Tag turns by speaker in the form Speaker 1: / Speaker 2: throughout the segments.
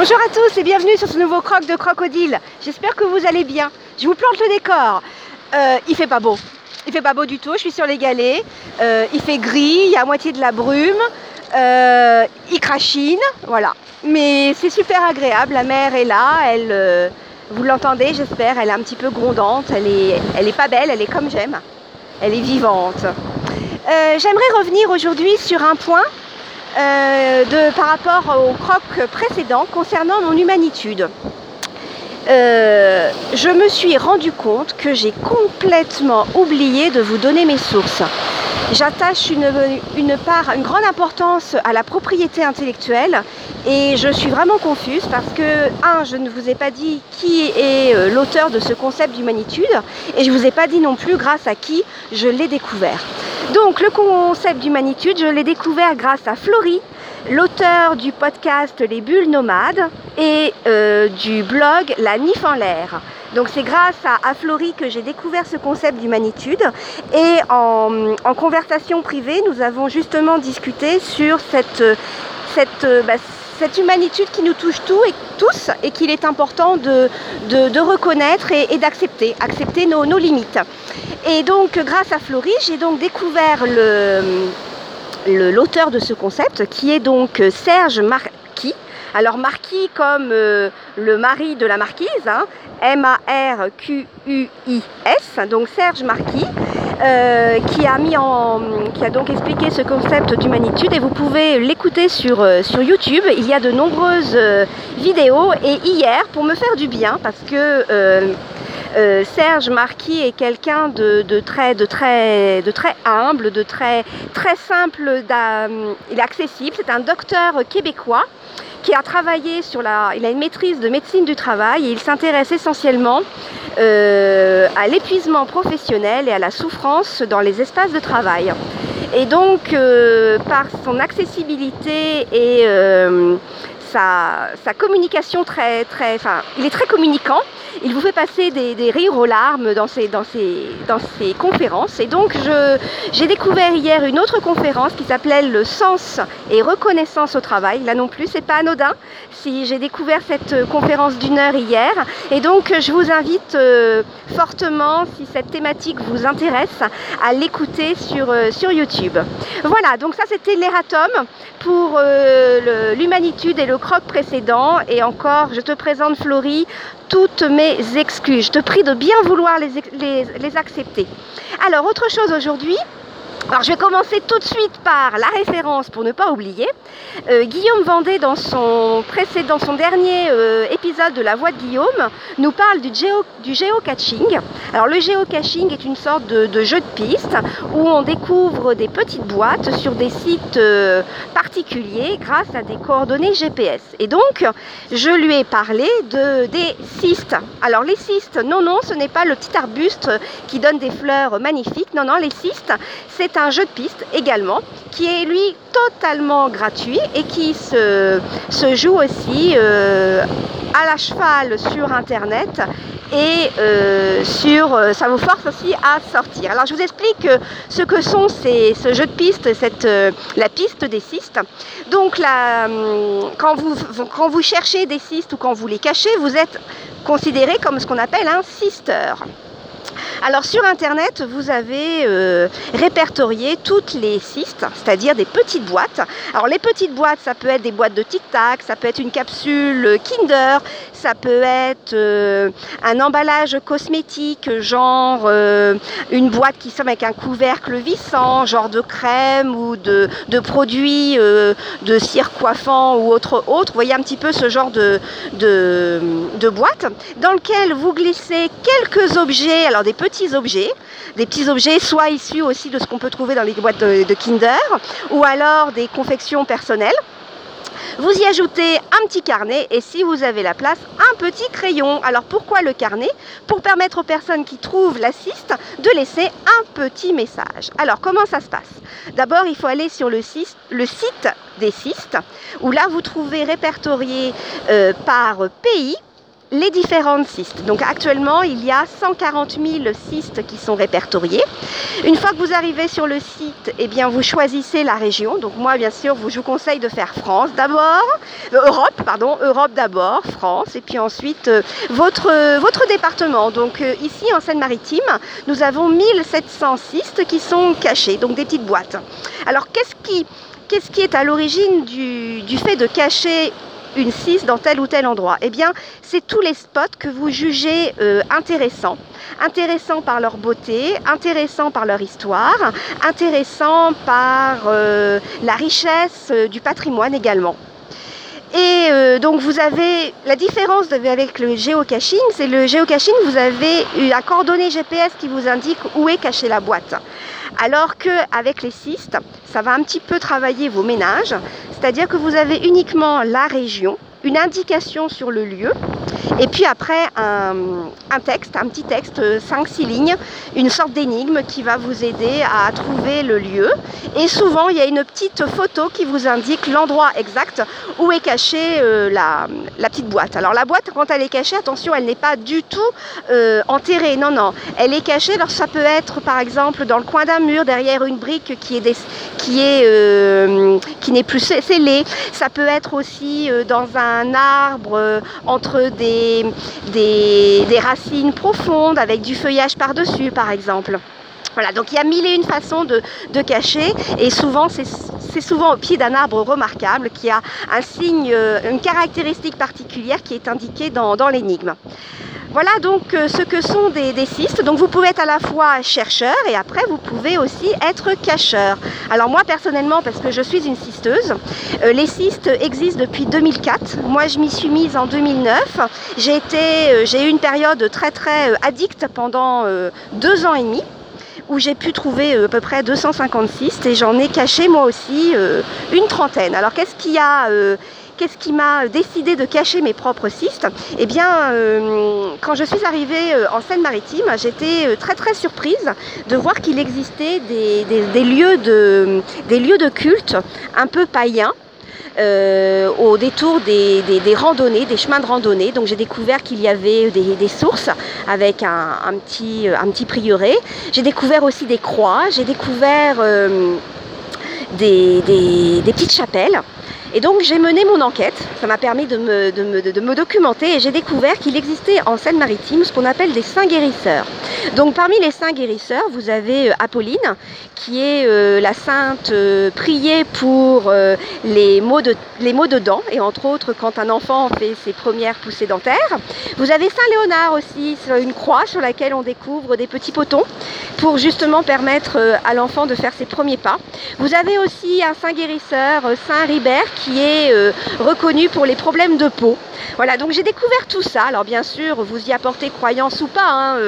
Speaker 1: Bonjour à tous et bienvenue sur ce nouveau croc de crocodile. J'espère que vous allez bien. Je vous plante le décor. Euh, il fait pas beau. Il fait pas beau du tout. Je suis sur les galets. Euh, il fait gris. Il y a à moitié de la brume. Euh, il crachine. Voilà. Mais c'est super agréable. La mer est là. Elle, vous l'entendez, j'espère. Elle est un petit peu grondante. Elle est, elle est pas belle. Elle est comme j'aime. Elle est vivante. J'aimerais revenir aujourd'hui sur un point euh, par rapport au croc précédent concernant mon humanitude. Euh, je me suis rendu compte que j'ai complètement oublié de vous donner mes sources. J'attache une, une grande importance à la propriété intellectuelle et je suis vraiment confuse parce que, un, je ne vous ai pas dit qui est euh, l'auteur de ce concept d'humanitude et je ne vous ai pas dit non plus grâce à qui je l'ai découvert. Donc le concept d'humanitude, je l'ai découvert grâce à Florie, l'auteur du podcast Les Bulles Nomades et euh, du blog La Nif en l'air. Donc c'est grâce à, Florie que j'ai découvert ce concept d'humanitude et en, conversation privée, nous avons justement discuté sur cette, cette, bah, cette humanitude qui nous touche tous et, tous et qu'il est important de, de, reconnaître et, d'accepter, accepter nos, limites. Et donc grâce à Florie, j'ai donc découvert le, l'auteur de ce concept qui est donc Serge Marquis. Alors Marquis comme euh, le mari de la marquise, hein, M-A-R-Q-U-I-S, donc Serge Marquis. Euh, qui a mis en, qui a donc expliqué ce concept d'humanitude. Et vous pouvez l'écouter sur, euh, sur YouTube. Il y a de nombreuses euh, vidéos. Et hier, pour me faire du bien, parce que Serge Marquis est quelqu'un de, de, très, de, très, de très humble, de très, très simple, il est accessible, c'est un docteur québécois qui a travaillé sur la... Il a une maîtrise de médecine du travail et il s'intéresse essentiellement euh, à l'épuisement professionnel et à la souffrance dans les espaces de travail. Et donc, euh, par son accessibilité et euh, sa, sa, communication très, très... Enfin, il est très communicant il vous fait passer des, rires aux larmes dans ses, dans dans conférences. Et donc, j'ai découvert hier une autre conférence qui s'appelait Le sens et reconnaissance au travail. Là non plus, c'est pas anodin. Si j'ai découvert cette conférence d'une heure hier. Et donc, je vous invite euh, fortement, si cette thématique vous intéresse, à l'écouter sur, euh, sur YouTube. Voilà, donc ça c'était l'Eratom pour euh, l'humanitude et le croc précédent. Et encore, je te présente Florie toutes mes excuses. Je te prie de bien vouloir les, les, accepter. Alors, autre chose aujourd'hui, alors je vais commencer tout de suite par la référence pour ne pas oublier. Euh, Guillaume Vendée, dans son, précédent, son dernier euh, épisode de La Voix de Guillaume, nous parle du, géo, du géocaching. Alors le géocaching est une sorte de, jeu de piste où on découvre des petites boîtes sur des sites euh, particuliers grâce à des coordonnées GPS. Et donc je lui ai parlé de, des cystes. Alors les cystes, non, non, ce n'est pas le petit arbuste qui donne des fleurs magnifiques. Non, non, les cystes, c'est jeu de piste également qui est lui totalement gratuit et qui se, se joue aussi euh, à la cheval sur internet et euh, sur, euh, ça vous force aussi à sortir. Alors je vous explique ce que sont ces, ce jeu de piste, cette, la piste des cystes. Donc là, hum, quand, vous, quand vous cherchez des cystes ou quand vous les cachez, vous êtes considéré comme ce qu'on appelle un cister. Alors sur internet, vous avez euh, répertorié toutes les cystes, c'est-à-dire des petites boîtes. Alors les petites boîtes, ça peut être des boîtes de Tic Tac, ça peut être une capsule Kinder, ça peut être euh, un emballage cosmétique, genre euh, une boîte qui sonne avec un couvercle vissant, genre de crème ou de, produits de cire coiffant ou autre autre. Vous voyez un petit peu ce genre de boîte dans lequel vous glissez quelques objets, alors des petits objets, des petits objets soit issus aussi de ce qu'on peut trouver dans les boîtes de, Kinder, ou alors des confections personnelles. Vous y ajoutez un petit carnet et si vous avez la place, un petit crayon. Alors pourquoi le carnet? Pour permettre aux personnes qui trouvent la cyste de laisser un petit message. Alors comment ça se passe? D'abord, il faut aller sur le site, des cystes, où là vous trouvez répertorié euh, par pays les différentes cystes. Donc actuellement, il y a 140 000 cystes qui sont répertoriés. Une fois que vous arrivez sur le site, eh bien, vous choisissez la région. Donc moi, bien sûr, je vous conseille de faire France d'abord, euh, Europe, pardon, Europe d'abord, France, et puis ensuite euh, votre, votre département. Donc euh, ici, en Seine-Maritime, nous avons 1700 cystes qui sont cachés, donc des petites boîtes. Alors qu'est-ce qui, qui est à l'origine du, du fait de cacher une cisse dans tel ou tel endroit Eh bien, c'est tous les spots que vous jugez euh, intéressants. Intéressants par leur beauté, intéressants par leur histoire, intéressants par euh, la richesse euh, du patrimoine également. Et euh, donc vous avez la différence avec le géocaching, c'est le géocaching, vous avez un coordonnées GPS qui vous indique où est cachée la boîte. Alors qu'avec les cystes, ça va un petit peu travailler vos ménages, c'est-à-dire que vous avez uniquement la région, une indication sur le lieu, et puis après un, texte, un petit texte, 5-6 lignes, une sorte d'énigme qui va vous aider à trouver le lieu. Et souvent, il y a une petite photo qui vous indique l'endroit exact où est cachée euh, la, la, petite boîte. Alors la boîte, quand elle est cachée, attention, elle n'est pas du tout euh, enterrée. Non, non, elle est cachée. Alors ça peut être, par exemple, dans le coin d'un mur, derrière une brique qui est, des, qui est euh, qui n'est plus scellée. Ça peut être aussi euh, dans un arbre euh, entre des, racines profondes avec du feuillage par-dessus, par exemple. Voilà, donc il y a mille et une façons de, cacher et souvent c'est souvent au pied d'un arbre remarquable qui a un signe, une caractéristique particulière qui est indiquée dans l'énigme. Voilà donc euh, ce que sont des, cystes. Donc vous pouvez être à la fois chercheur et après vous pouvez aussi être cacheur. Alors moi personnellement, parce que je suis une cysteuse, euh, les cystes existent depuis 2004. Moi je m'y suis mise en 2009. J'ai été, euh, j'ai eu une période très très addicte pendant deux ans et demi où j'ai pu trouver à peu près 250 cystes et j'en ai caché moi aussi une trentaine. Alors qu'est-ce qu'il y a Qu'est-ce qui m'a décidé de cacher mes propres cystes? Eh bien, euh, quand je suis arrivée en Seine-Maritime, j'étais très très surprise de voir qu'il existait des, lieux de, culte un peu païens euh, au détour des, randonnées, des chemins de randonnée. Donc j'ai découvert qu'il y avait des, sources avec un, petit, prieuré. J'ai découvert aussi des croix, j'ai découvert euh, des, petites chapelles. Et donc j'ai mené mon enquête, ça m'a permis de me, documenter et j'ai découvert qu'il existait en Seine-Maritime ce qu'on appelle des saints guérisseurs. Donc parmi les saints guérisseurs, vous avez euh, Apolline, qui est euh, la sainte euh, priée pour les, maux de, les maux de dents, et entre autres quand un enfant fait ses premières poussées dentaires. Vous avez Saint Léonard aussi, une croix sur laquelle on découvre des petits potons pour justement permettre à l'enfant de faire ses premiers pas. Vous avez aussi un saint guérisseur, Saint Ribert, qui est reconnu pour les problèmes de peau. Voilà, donc j'ai découvert tout ça. Alors bien sûr, vous y apportez croyance ou pas. Hein,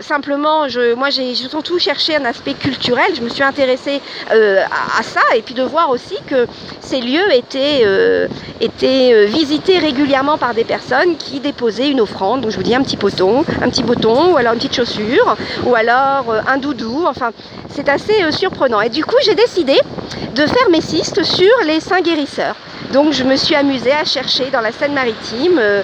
Speaker 1: simplement, je, moi j'ai surtout cherché un aspect culturel. Je me suis intéressée euh, à, ça et puis de voir aussi que ces lieux étaient, euh, étaient visités régulièrement par des personnes qui déposaient une offrande. Donc je vous dis un petit poton, un petit bouton ou alors une petite chaussure ou alors un doudou. Enfin, c'est assez surprenant. Et du coup, j'ai décidé de faire mes cystes sur les saints guérisseurs. Donc je me suis amusée à chercher dans la Seine-Maritime euh,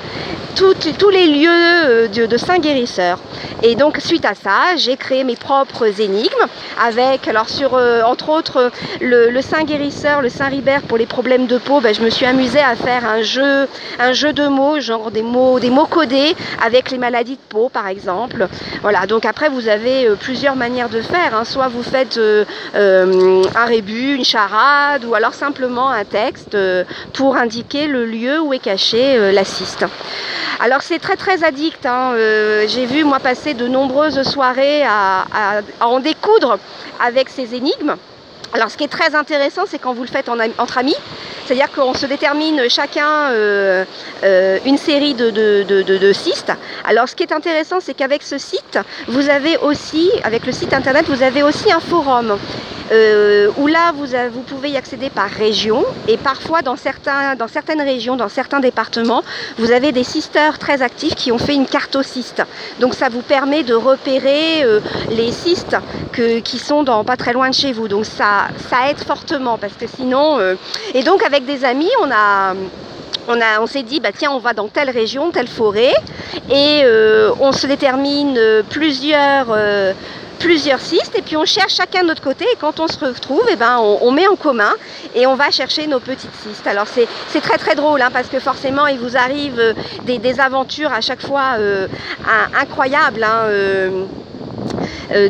Speaker 1: tous les lieux euh, de, de saint guérisseurs. Et donc suite à ça, j'ai créé mes propres énigmes avec, alors sur euh, entre autres le, saint guérisseur, le saint Ribert pour les problèmes de peau, ben, je me suis amusée à faire un jeu, un jeu de mots, genre des mots, des mots codés avec les maladies de peau par exemple. Voilà, donc après vous avez euh, plusieurs manières de faire, hein. soit vous faites euh, un rébut, une charade, ou alors simplement un texte pour indiquer le lieu où est caché la cyste. Alors c'est très très addict, hein. j'ai vu moi passer de nombreuses soirées à, en découdre avec ces énigmes. Alors ce qui est très intéressant, c'est quand vous le faites en, entre amis, c'est-à-dire qu'on se détermine chacun euh, euh, une série de, de, de, de, cystes. Alors ce qui est intéressant, c'est qu'avec ce site, vous avez aussi, avec le site internet, vous avez aussi un forum. Euh, où là vous, pouvez y accéder par région et parfois dans, certaines régions, dans certains départements, vous avez des cysteurs très actifs qui ont fait une carte aux. Donc ça vous permet de repérer euh, les cystes que, qui sont pas très loin de chez vous. Donc ça, aide fortement parce que sinon... Euh... Et donc avec des amis, on s'est dit, bah, tiens, on va dans telle région, telle forêt, et euh, on se détermine plusieurs, plusieurs cystes, et puis on cherche chacun de notre côté, et quand on se retrouve, et eh ben, on, met en commun, et on va chercher nos petites cystes. Alors c'est, très très drôle, hein, parce que forcément, il vous arrive des, aventures à chaque fois incroyables. Hein, euh,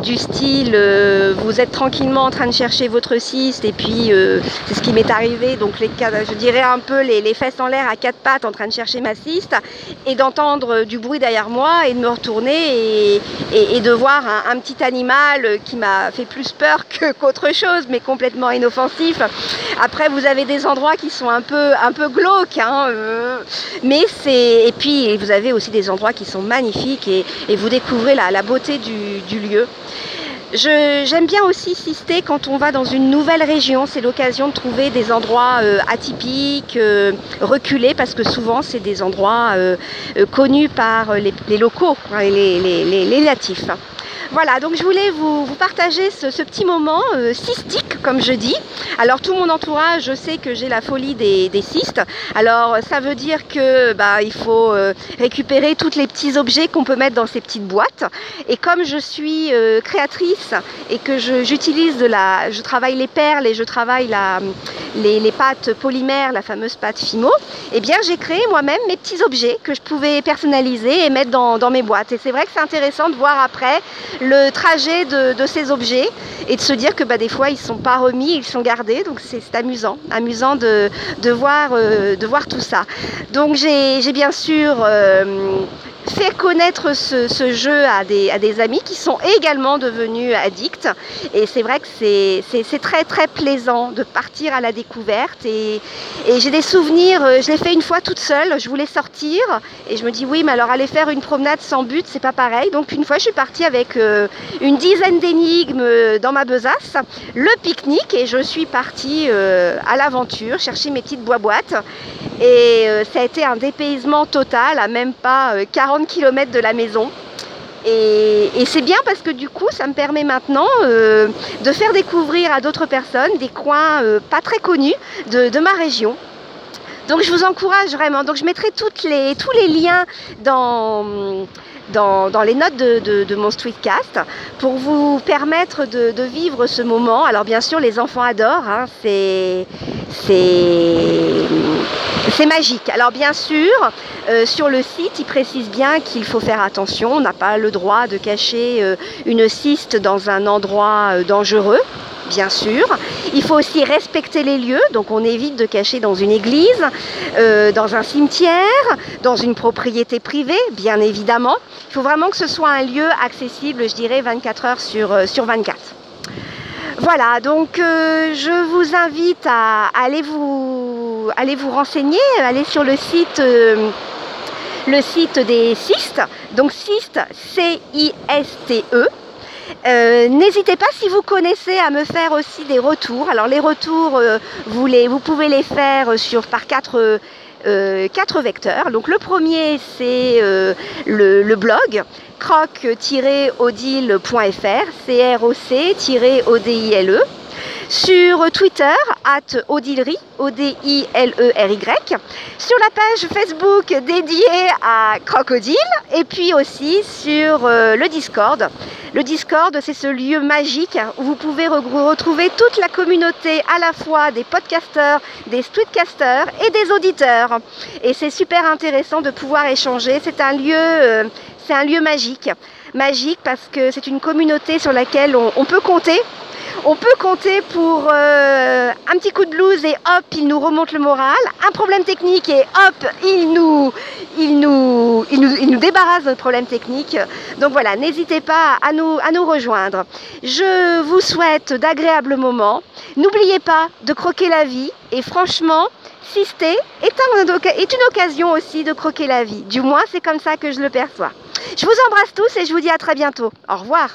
Speaker 1: du style euh, vous êtes tranquillement en train de chercher votre cyste et puis euh, c'est ce qui m'est arrivé. Donc les, je dirais un peu les, fesses en l'air à quatre pattes en train de chercher ma cyste et d'entendre du bruit derrière moi et de me retourner et, de voir un, petit animal qui m'a fait plus peur qu'autre chose mais complètement inoffensif. Après vous avez des endroits qui sont un peu glauques hein, mais c'est et puis vous avez aussi des endroits qui sont magnifiques et, vous découvrez la, beauté du lieu J'aime bien aussi sister quand on va dans une nouvelle région, c'est l'occasion de trouver des endroits euh, atypiques, euh, reculés, parce que souvent c'est des endroits euh, connus par les, locaux, hein, les natifs. Voilà, donc je voulais vous, partager ce, petit moment euh, cystique, comme je dis. Alors tout mon entourage, je sais que j'ai la folie des, cystes. Alors ça veut dire que bah, il faut euh, récupérer tous les petits objets qu'on peut mettre dans ces petites boîtes. Et comme je suis euh, créatrice et que j'utilise de la, je travaille les perles et je travaille les, pâtes polymères, la fameuse pâte Fimo, eh bien j'ai créé moi-même mes petits objets que je pouvais personnaliser et mettre dans mes boîtes. Et c'est vrai que c'est intéressant de voir après le trajet de, ces objets et de se dire que bah, des fois ils sont pas remis, ils sont gardés. Donc c'est amusant, amusant de, voir, euh, de voir tout ça. Donc j'ai bien sûr euh, fait connaître ce, jeu à des, amis qui sont également devenus addicts. Et c'est vrai que c'est très très plaisant de partir à la découverte. Et, j'ai des souvenirs, euh, je l'ai fait une fois toute seule, je voulais sortir et je me dis oui mais alors aller faire une promenade sans but c'est pas pareil. Donc une fois je suis partie avec une dizaine d'énigmes dans ma besace, le pique-nique et je suis partie euh, à l'aventure chercher mes petites bois-boîtes. Et ça a été un dépaysement total à même pas 40 km de la maison. Et, c'est bien parce que du coup, ça me permet maintenant euh, de faire découvrir à d'autres personnes des coins euh, pas très connus de, ma région. Donc je vous encourage vraiment. Donc je mettrai toutes les, tous les liens dans, dans, les notes de, mon streetcast pour vous permettre de, vivre ce moment. Alors bien sûr, les enfants adorent. Hein, c'est c'est magique. Alors bien sûr, euh, sur le site, il précise bien qu'il faut faire attention. On n'a pas le droit de cacher euh, une cyste dans un endroit euh, dangereux bien sûr. Il faut aussi respecter les lieux, donc on évite de cacher dans une église, dans un cimetière, dans une propriété privée, bien évidemment. Il faut vraiment que ce soit un lieu accessible, je dirais, 24 heures sur, sur 24. Voilà, donc je vous invite à aller vous allez vous renseigner, allez sur le site, euh, le site des cystes, donc cystes, C-I-S-T-E. Euh, n'hésitez pas si vous connaissez à me faire aussi des retours. Alors les retours, euh, vous, pouvez les faire sur, par quatre, vecteurs. Donc le premier c'est le, le, blog croc-odile.fr, C-R-O-C-O-D-I-L-E sur Twitter, at Odilery, O-D-I-L-E-R-Y, sur la page Facebook dédiée à Crocodile, et puis aussi sur euh, le Discord. Le Discord, c'est ce lieu magique où vous pouvez retrouver toute la communauté à la fois des podcasteurs, des streetcasters et des auditeurs. Et c'est super intéressant de pouvoir échanger. C'est un lieu, euh, c'est un lieu magique. Magique parce que c'est une communauté sur laquelle on peut compter on peut compter pour euh, un petit coup de blues et hop, il nous remonte le moral. Un problème technique et hop, il nous, il nous, il nous, débarrasse de notre problème technique. Donc voilà, n'hésitez pas à nous, à nous rejoindre. Je vous souhaite d'agréables moments. N'oubliez pas de croquer la vie et franchement, Sister est une occasion aussi de croquer la vie. Du moins, c'est comme ça que je le perçois. Je vous embrasse tous et je vous dis à très bientôt. Au revoir.